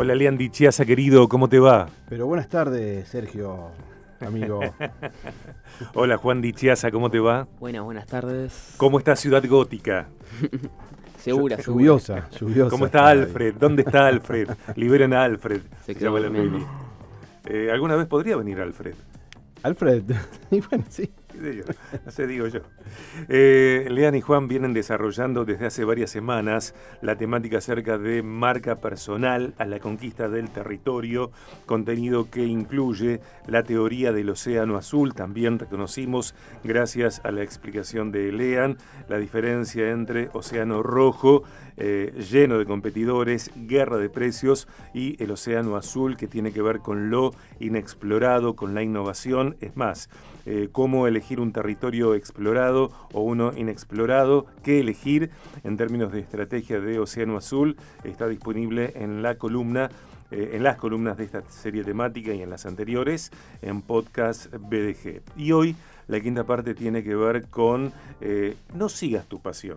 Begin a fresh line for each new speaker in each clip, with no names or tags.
Hola, Leandri Chiasa, querido, ¿cómo te va?
Pero buenas tardes, Sergio, amigo.
Hola, Juan Dichiasa, ¿cómo te va?
Buenas, buenas tardes.
¿Cómo está Ciudad Gótica?
segura, segura.
Lluviosa, lluviosa.
¿Cómo está Alfred? ¿Dónde está Alfred? Liberen a Alfred.
Se
llama la. Eh, ¿Alguna vez podría venir Alfred?
Alfred. Y bueno, sí.
Sé, digo yo. Eh, Lean y Juan vienen desarrollando desde hace varias semanas la temática acerca de marca personal a la conquista del territorio, contenido que incluye la teoría del océano azul. También reconocimos, gracias a la explicación de Lean, la diferencia entre océano rojo, eh, lleno de competidores, guerra de precios, y el océano azul, que tiene que ver con lo inexplorado, con la innovación. Es más, eh, cómo elegir un territorio explorado o uno inexplorado, qué elegir en términos de estrategia de Océano Azul, está disponible en la columna, eh, en las columnas de esta serie temática y en las anteriores, en podcast BDG. Y hoy la quinta parte tiene que ver con eh, no sigas tu pasión.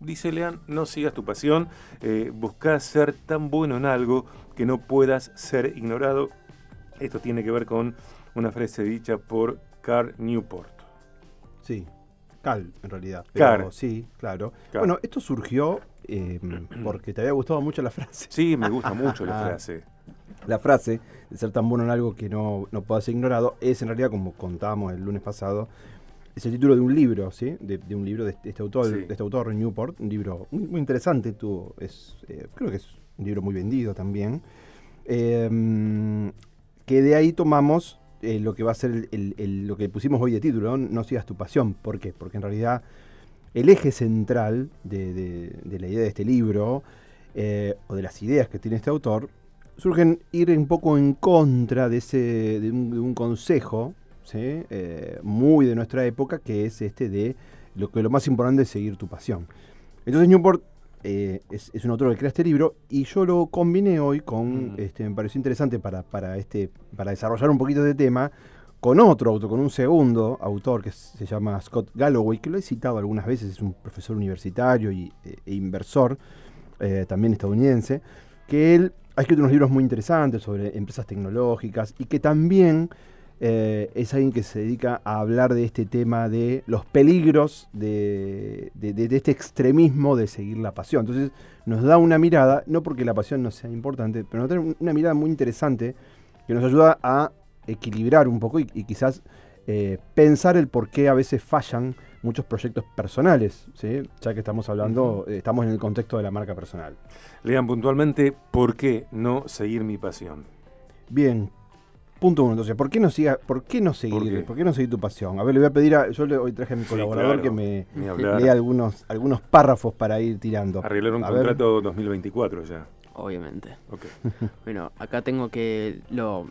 Dice Lean, no sigas tu pasión, eh, busca ser tan bueno en algo que no puedas ser ignorado. Esto tiene que ver con una frase dicha por Carl Newport.
Sí. Cal, en realidad.
Car.
Pero Sí, claro.
Car.
Bueno, esto surgió eh, porque te había gustado mucho la frase.
Sí, me gusta mucho la frase.
La frase de ser tan bueno en algo que no, no pueda ser ignorado es en realidad, como contábamos el lunes pasado, es el título de un libro, ¿sí? De, de un libro de este, este autor,
Sí.
de este autor Newport, un libro muy, muy interesante, tuvo, es, eh, creo que es un libro muy vendido también. Eh, que de ahí tomamos eh, lo que va a ser el- lo que pusimos hoy de título, ¿no? No sigas tu pasión. ¿Por qué? Porque en realidad el eje central de, la idea de este libro, eh, o de las ideas que tiene este autor, surgen ir un poco en contra de, ese, de, un, consejo. Eh, muy de nuestra época, que es este de lo que lo más importante es seguir tu pasión. Entonces Newport eh, es, es un autor que crea este libro y yo lo combiné hoy con,
Mm.
este, me pareció interesante para, para, este, para desarrollar un poquito de tema, con otro autor, con un segundo autor que se llama Scott Galloway, que lo he citado algunas veces, es un profesor universitario y, e- e inversor, eh, también estadounidense, que él ha escrito unos libros muy interesantes sobre empresas tecnológicas y que también eh, es alguien que se dedica a hablar de este tema de los peligros de, de- este extremismo de seguir la pasión. Entonces nos da una mirada, no porque la pasión no sea importante, pero nos da un- una mirada muy interesante que nos ayuda a equilibrar un poco y, y quizás eh, pensar el por qué a veces fallan muchos proyectos personales, ¿sí? ya que estamos hablando, eh, estamos en el contexto de la marca personal.
Lean puntualmente, ¿por qué no seguir mi pasión?
Bien. Punto uno, entonces, ¿por qué no siga, por qué no seguir,
qué?
¿por qué no seguir tu pasión? A ver, le voy a pedir a, yo le, hoy traje a mi
Sí,
colaborador
claro,
que me lea algunos, algunos párrafos para ir tirando.
Arreglar un
A ver.
contrato 2024 ya.
Obviamente.
Ok.
Bueno, acá tengo que lo,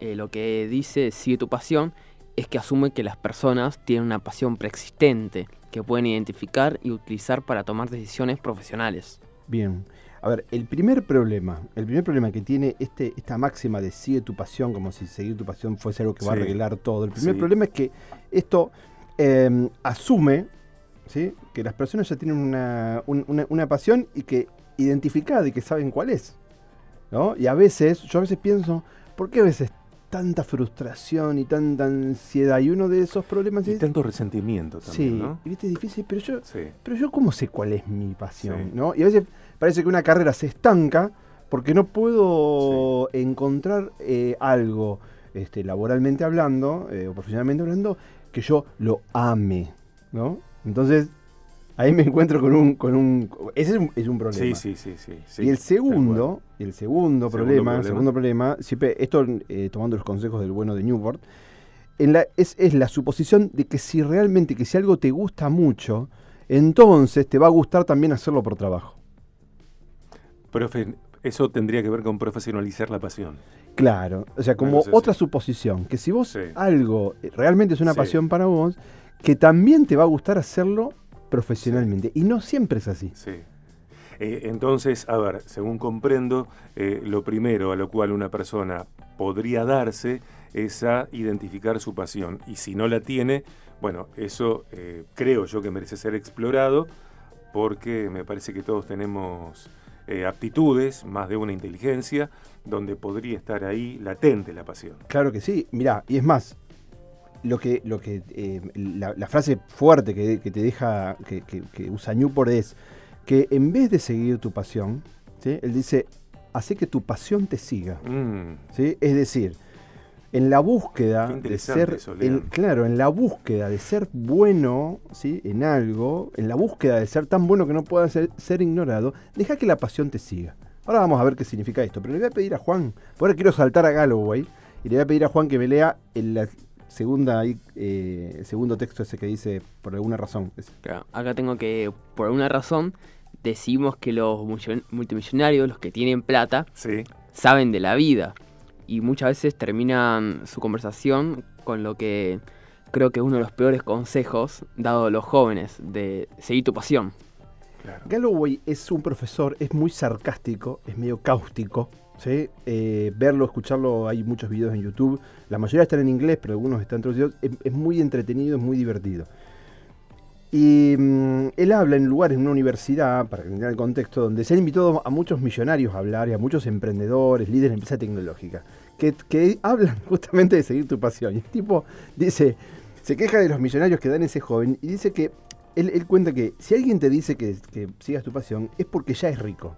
eh, lo que dice Sigue tu pasión es que asume que las personas tienen una pasión preexistente que pueden identificar y utilizar para tomar decisiones profesionales.
Bien. A ver, el primer problema, el primer problema que tiene este, esta máxima de sigue tu pasión, como si seguir tu pasión fuese algo que va a arreglar todo. El primer
Sí.
problema es que esto eh, asume ¿sí? que las personas ya tienen una, un- una- una pasión y que identificada y que saben cuál es. ¿no? Y a veces, yo a veces pienso, ¿por qué a veces tanta frustración y tanta ansiedad? Y uno de esos problemas
Y
es...
tanto resentimiento también,
Sí,
¿no?
y viste, es difícil, pero yo,
Sí.
pero yo cómo sé cuál es mi pasión,
Sí.
¿no? Y a veces parece que una carrera se estanca porque no puedo encontrar eh, algo, este, laboralmente hablando, eh, o profesionalmente hablando, que yo lo ame, ¿no? Entonces, ahí me encuentro con un, con un, ese es un, es un problema.
Sí, sí, sí, sí, sí,
y el segundo, el segundo
Segundo
problema, segundo problema, siempre, esto eh, tomando los consejos del bueno de Newport, en la- es, es la suposición de que si realmente, que si algo te gusta mucho, entonces te va a gustar también hacerlo por trabajo.
Profe, eso tendría que ver con profesionalizar la pasión.
Claro, o sea, como
Bueno,
otra suposición, que si vos algo eh, realmente es una pasión para vos, que también te va a gustar hacerlo profesionalmente. Y no siempre es así.
Sí. Eh, entonces, a ver, según comprendo, eh, lo primero a lo cual una persona podría darse es a identificar su pasión. Y si no la tiene, bueno, eso eh, creo yo que merece ser explorado porque me parece que todos tenemos eh, aptitudes, más de una inteligencia, donde podría estar ahí latente la pasión.
Claro que sí, mirá, y es más, lo que, lo que eh, la, frase fuerte que, te deja, que, usa Newport es que en vez de seguir tu pasión, él dice, hace que tu pasión te siga. Mm. ¿sí? Es decir, en la búsqueda de ser, claro, en la búsqueda de ser bueno, ¿sí? En algo, en la búsqueda de ser tan bueno que no pueda ser, ignorado, deja que la pasión te siga. Ahora vamos a ver qué significa esto, pero le voy a pedir a Juan, ahora quiero saltar a Galloway y le voy a pedir a Juan que me lea la segunda, eh, el segundo texto ese que dice por alguna razón.
acá tengo que, por alguna razón, decimos que los multimillonarios, los que tienen plata, saben de la vida y muchas veces terminan su conversación con lo que creo que es uno de los peores consejos dado a los jóvenes, de seguir tu pasión.
Galloway es un profesor, es muy sarcástico, es medio cáustico. Eh, verlo, escucharlo, hay muchos videos en YouTube. La mayoría están en inglés, pero algunos están traducidos. es muy entretenido, es muy divertido. Y mm, él habla en lugares, en una universidad, para que el contexto, donde se han invitado a muchos millonarios a hablar y a muchos emprendedores, líderes de empresa tecnológica, que, que hablan justamente de seguir tu pasión. Y el tipo dice, se queja de los millonarios que dan ese joven y dice que él, cuenta que si alguien te dice que, sigas tu pasión es porque ya es rico.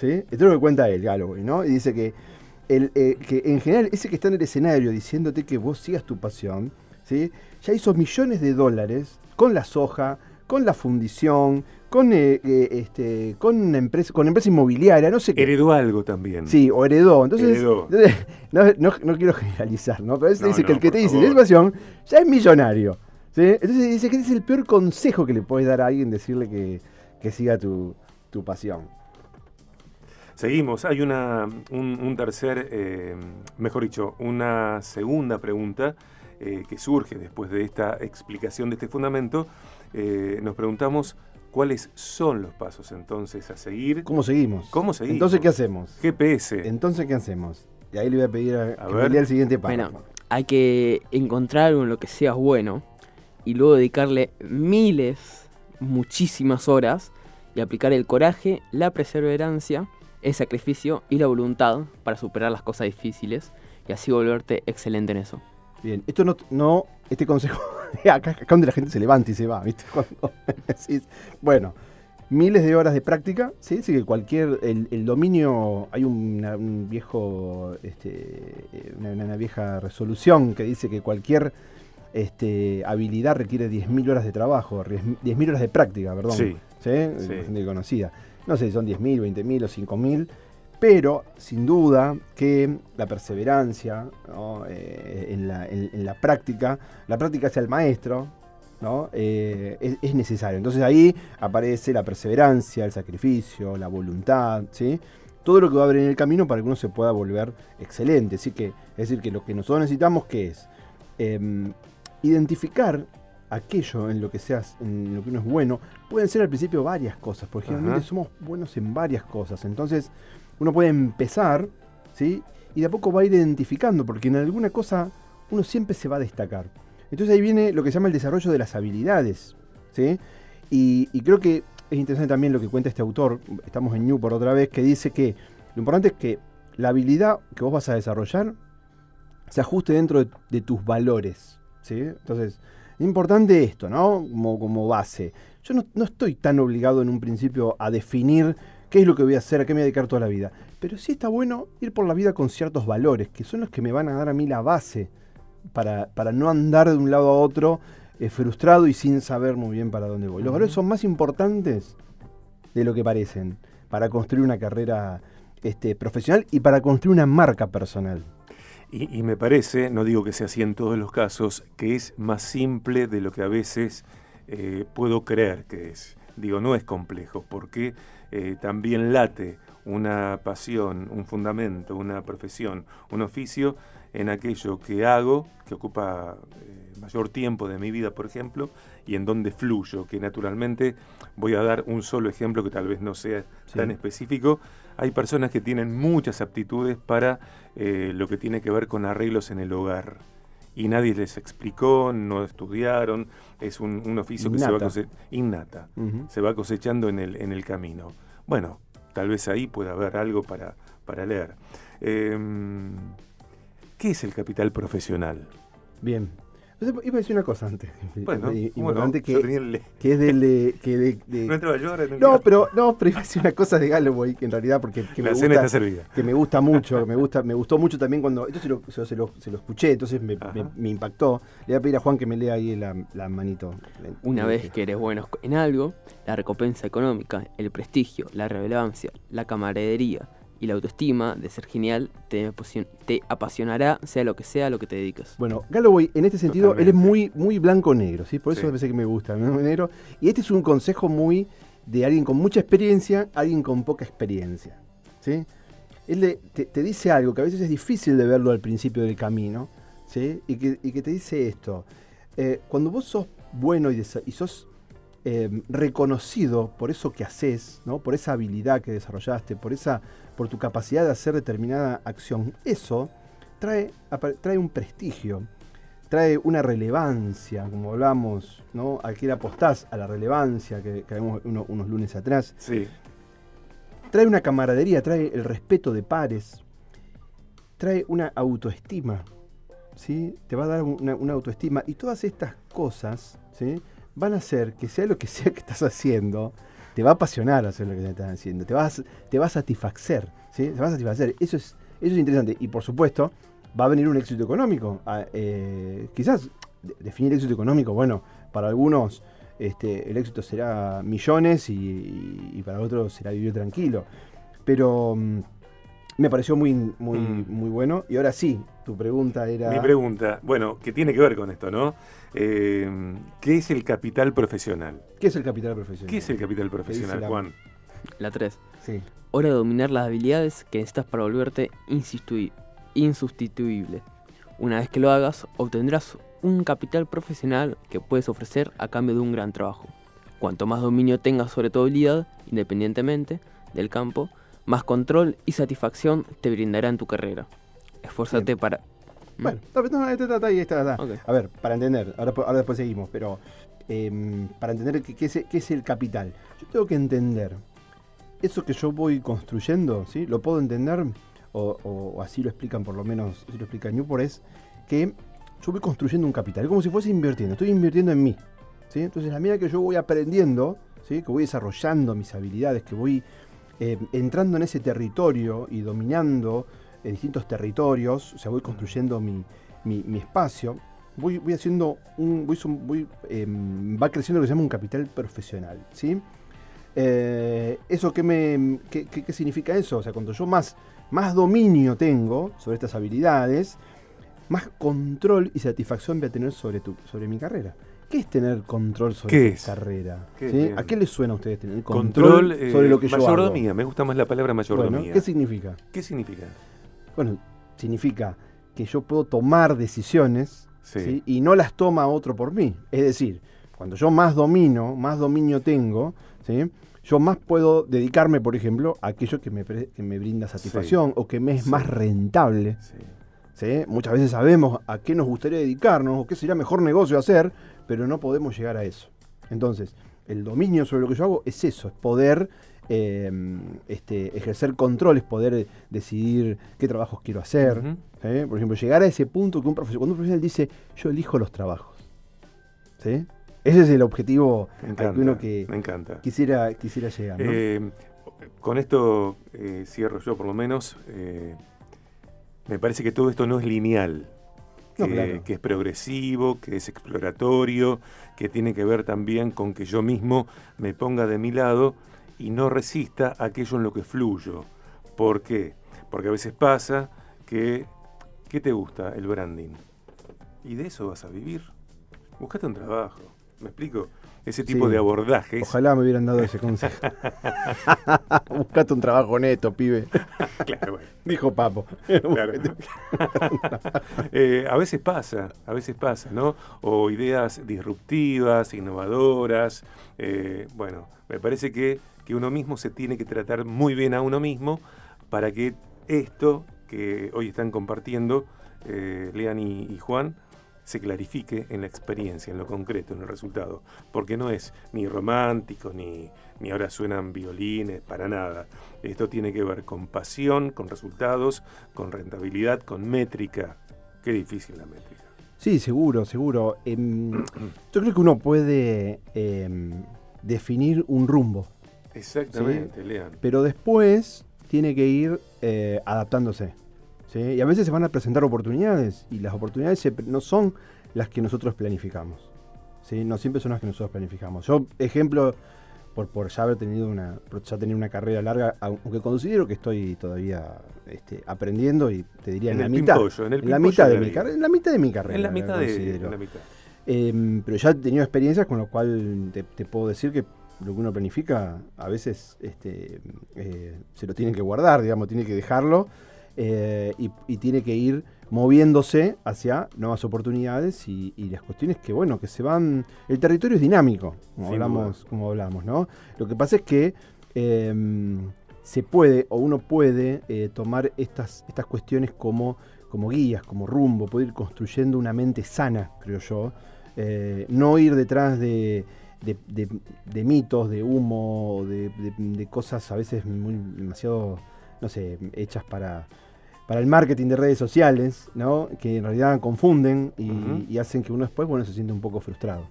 ¿Sí? Esto es lo que cuenta él, Galloway, ¿no? Y dice que, el, eh, que en general ese que está en el escenario diciéndote que vos sigas tu pasión, ¿sí? ya hizo millones de dólares con la soja, con la fundición, con, eh, eh, este, con una empresa, con empresa inmobiliaria, no sé qué.
Heredó algo también.
Sí, o heredó. Entonces, no, quiero generalizar, ¿no? Pero dice que el que te dice la pasión ya es millonario. Entonces dice que ese es el peor consejo que le puedes dar a alguien, decirle que, siga tu, pasión.
Seguimos, hay una, un, tercer, eh, mejor dicho, una segunda pregunta eh, que surge después de esta explicación de este fundamento, eh, nos preguntamos cuáles son los pasos entonces a seguir.
¿Cómo seguimos?
¿Cómo seguimos?
Entonces, ¿qué hacemos?
GPS.
Entonces, ¿qué hacemos? Y ahí le voy a pedir a, que ver. el siguiente paso. Bueno,
hay que encontrar algo en lo que seas bueno y luego dedicarle miles, muchísimas horas y aplicar el coraje, la perseverancia, el sacrificio y la voluntad para superar las cosas difíciles y así volverte excelente en eso.
Bien, esto no, no este consejo, acá, acá donde la gente se levanta y se va, ¿viste? bueno, miles de horas de práctica, ¿sí? Así que cualquier, el, dominio, hay un viejo, este, una, vieja resolución que dice que cualquier este, habilidad requiere 10.000 horas de trabajo, 10.000 horas de práctica, perdón. Sí. ¿Sí? sí. conocida. No sé si son 10.000, 20.000 o 5.000 pero sin duda que la perseverancia eh, en, la, práctica, la práctica es el maestro, ¿no? Eh, es, necesario. Entonces ahí aparece la perseverancia, el sacrificio, la voluntad, ¿sí? todo lo que va a haber en el camino para que uno se pueda volver excelente. Así que, es decir, que lo que nosotros necesitamos que es em, identificar aquello en lo que seas, en lo que uno es bueno, pueden ser al principio varias cosas, porque generalmente somos buenos en varias cosas. Entonces, uno puede empezar, ¿sí? Y de a poco va a ir identificando, porque en alguna cosa uno siempre se va a destacar. Entonces ahí viene lo que se llama el desarrollo de las habilidades, ¿sí? Y, creo que es interesante también lo que cuenta este autor, estamos en New por otra vez, que dice que lo importante es que la habilidad que vos vas a desarrollar se ajuste dentro de, tus valores, ¿sí? Entonces, es importante esto, ¿no? Como, como base. Yo no, no estoy tan obligado en un principio a definir qué es lo que voy a hacer, a qué me voy a dedicar toda la vida. Pero sí está bueno ir por la vida con ciertos valores, que son los que me van a dar a mí la base para, para no andar de un lado a otro eh, frustrado y sin saber muy bien para dónde voy. Los valores son más importantes de lo que parecen para construir una carrera este, profesional y para construir una marca personal.
Y, me parece, no digo que sea así en todos los casos, que es más simple de lo que a veces eh, puedo creer que es. Digo, no es complejo, porque eh, también late una pasión, un fundamento, una profesión, un oficio en aquello que hago, que ocupa eh, mayor tiempo de mi vida, por ejemplo, y en donde fluyo, que naturalmente voy a dar un solo ejemplo que tal vez no sea tan específico. Hay personas que tienen muchas aptitudes para eh, lo que tiene que ver con arreglos en el hogar y nadie les explicó, no estudiaron, es un, oficio que se va, innata, se va cosechando en el, en el camino. Bueno, tal vez ahí pueda haber algo para, para leer. Em, ¿Qué es el capital profesional?
Bien, Iba a decir una cosa antes.
Bueno,
importante que, que, es del. que de,
no entraba yo
No, pero, no, pero iba a decir una cosa de Galloway, que en realidad porque que me, gusta, que me gusta mucho, me gusta, me gustó mucho también cuando. Esto se lo, se lo, se lo escuché, entonces me, me, impactó. Le voy a pedir a Juan que me lea ahí la, la manito.
Una vez que eres bueno en algo, la recompensa económica, el prestigio, la relevancia, la camaradería y la autoestima de ser genial te, te apasionará, sea lo que sea lo que te dediques.
Bueno, Galloway, en este sentido, él es muy, muy blanco-negro, ¿sí? Por eso me parece que me gusta, negro. Y este es un consejo muy de alguien con mucha experiencia, alguien con poca experiencia, ¿sí? Él te, dice algo que a veces es difícil de verlo al principio del camino, ¿sí? Y que, te dice esto. Eh, cuando vos sos bueno y, y sos Em, reconocido por eso que haces, ¿no? por esa habilidad que desarrollaste, por, esa, por tu capacidad de hacer determinada acción, eso trae, trae un prestigio, trae una relevancia, como hablamos, ¿no? Aquí le apostás a la relevancia que, que vimos unos lunes atrás.
Sí.
Trae una camaradería, trae el respeto de pares, trae una autoestima, ¿sí? Te va a dar una, una autoestima. Y todas estas cosas, ¿sí? van a hacer que sea lo que sea que estás haciendo, te va a apasionar hacer lo que estás haciendo, te te va a satisfacer, ¿sí? Te va a satisfacer. Eso es, eso es interesante. Y por supuesto, va a venir un éxito económico. Ah, eh, quizás definir éxito económico, bueno, para algunos este, el éxito será millones y, para otros será vivir tranquilo. Pero mm, me pareció muy, muy, mm. muy bueno. Y ahora sí, tu pregunta era...
Mi pregunta, bueno, que tiene que ver con esto, ¿no? Eh, ¿Qué es el capital profesional?
¿Qué es el capital profesional?
¿Qué es el capital profesional, Juan?
La 3. Sí. Hora de dominar las habilidades que necesitas para volverte insustituible. Una vez que lo hagas, obtendrás un capital profesional que puedes ofrecer a cambio de un gran trabajo. Cuanto más dominio tengas sobre tu habilidad, independientemente del campo, más control y satisfacción te brindará en tu carrera. Esfuérzate para
bueno, está, ahí está, A ver, para entender, ahora, ahora después seguimos, pero em, para entender qué, es, el capital, yo tengo que entender eso que yo voy construyendo, ¿sí? Lo puedo entender, o, así lo explican por lo menos, así lo explica Newport, es que yo voy construyendo un capital, es como si fuese invirtiendo, estoy invirtiendo en mí. ¿sí? Entonces, a medida que yo voy aprendiendo, ¿sí? que voy desarrollando mis habilidades, que voy em, entrando en ese territorio y dominando en distintos territorios, o sea, voy construyendo mi, espacio, voy, voy, haciendo un, voy, em, va creciendo lo que se llama un capital profesional, ¿sí? Eh, ¿Eso qué, me, qué, significa eso? O sea, cuando yo más, más dominio tengo sobre estas habilidades, más control y satisfacción voy a tener sobre, tu, sobre mi carrera. ¿Qué es tener control sobre tu carrera? ¿A qué les suena a ustedes tener control, sobre lo que yo hago?
Mayordomía, me gusta más la palabra mayordomía.
¿Qué significa?
¿Qué significa?
Bueno, significa que yo puedo tomar decisiones y no las toma otro por mí. Es decir, cuando yo más domino, más dominio tengo, ¿sí? yo más puedo dedicarme, por ejemplo, a aquello que me, me brinda satisfacción o que me es más rentable. Muchas veces sabemos a qué nos gustaría dedicarnos o qué sería mejor negocio hacer, pero no podemos llegar a eso. Entonces, el dominio sobre lo que yo hago es eso, es poder Em, este, ejercer control, es poder decidir qué trabajos quiero hacer. ¿eh? Por ejemplo, llegar a ese punto que un profesor, cuando un profesional dice, yo elijo los trabajos. ¿sí? Ese es el objetivo
que
uno que
me encanta.
Quisiera, quisiera llegar.
Eh, con esto eh, cierro yo por lo menos. me parece que todo esto no es lineal. Que, que, es progresivo, que es exploratorio, que tiene que ver también con que yo mismo me ponga de mi lado y no resista aquello en lo que fluyo. ¿Por qué? Porque a veces pasa que, ¿qué te gusta? El branding. Y de eso vas a vivir. Buscate un trabajo. ¿Me explico? Ese tipo de abordajes.
Ojalá me hubieran dado ese consejo. Buscate un trabajo neto, pibe.
claro, bueno.
Dijo Papo.
Eh, a veces pasa, a veces pasa, ¿no? O ideas disruptivas, innovadoras. Eh, bueno, me parece que que uno mismo se tiene que tratar muy bien a uno mismo para que esto que hoy están compartiendo, eh, Lean y, Juan, se clarifique en la experiencia, en lo concreto, en el resultado, porque no es ni romántico, ni, ni ahora suenan violines, para nada. Esto tiene que ver con pasión, con resultados, con rentabilidad, con métrica. Qué difícil la métrica.
Sí, seguro, seguro. Em, yo creo que uno puede em, definir un rumbo.
Exactamente, Lean.
Pero después tiene que ir eh, adaptándose. Y a veces se van a presentar oportunidades y las oportunidades no son las que nosotros planificamos. ¿sí? No siempre son las que nosotros planificamos. Yo, ejemplo, por, por ya haber tenido una, ya tener una carrera larga, aunque considero que estoy todavía este, aprendiendo y te diría en, la mitad, en, la mitad de, mi carrera, en la mitad de mi carrera.
En la mitad de, la mitad.
Em, pero ya he tenido experiencias con lo cual te, puedo decir que lo que uno planifica a veces este, eh, se lo tiene que guardar, digamos, tiene que dejarlo eh, y, tiene que ir moviéndose hacia nuevas oportunidades y, las cuestiones que, bueno, que se van... El territorio es dinámico, como, hablamos, como hablamos, ¿no? Lo que pasa es que em, se puede o uno puede eh, tomar estas, estas cuestiones como, como guías, como rumbo, puede ir construyendo una mente sana, creo yo. Eh, no ir detrás de, de, mitos, de humo, de, cosas a veces muy demasiado, no sé, hechas para para el marketing de redes sociales, ¿no? que en realidad confunden y, hacen que uno después bueno, se siente un poco frustrado.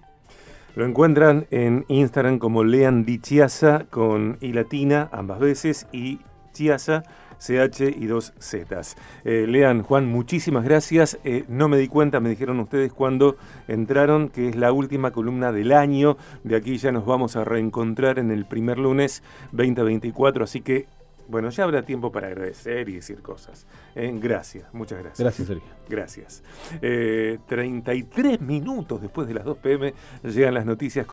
Lo encuentran en Instagram como Lean Di Chiasa con I latina ambas veces y Chiasa CH y dos Zetas. Eh, Lean, Juan, muchísimas gracias. Eh, no me di cuenta, me dijeron ustedes cuando entraron, que es la última columna del año. De aquí ya nos vamos a reencontrar en el primer lunes 2024, así que bueno, ya habrá tiempo para agradecer y decir cosas. ¿eh? gracias, muchas gracias.
Gracias, Sergio.
Gracias. 33 minutos después de las 2 pm llegan las noticias.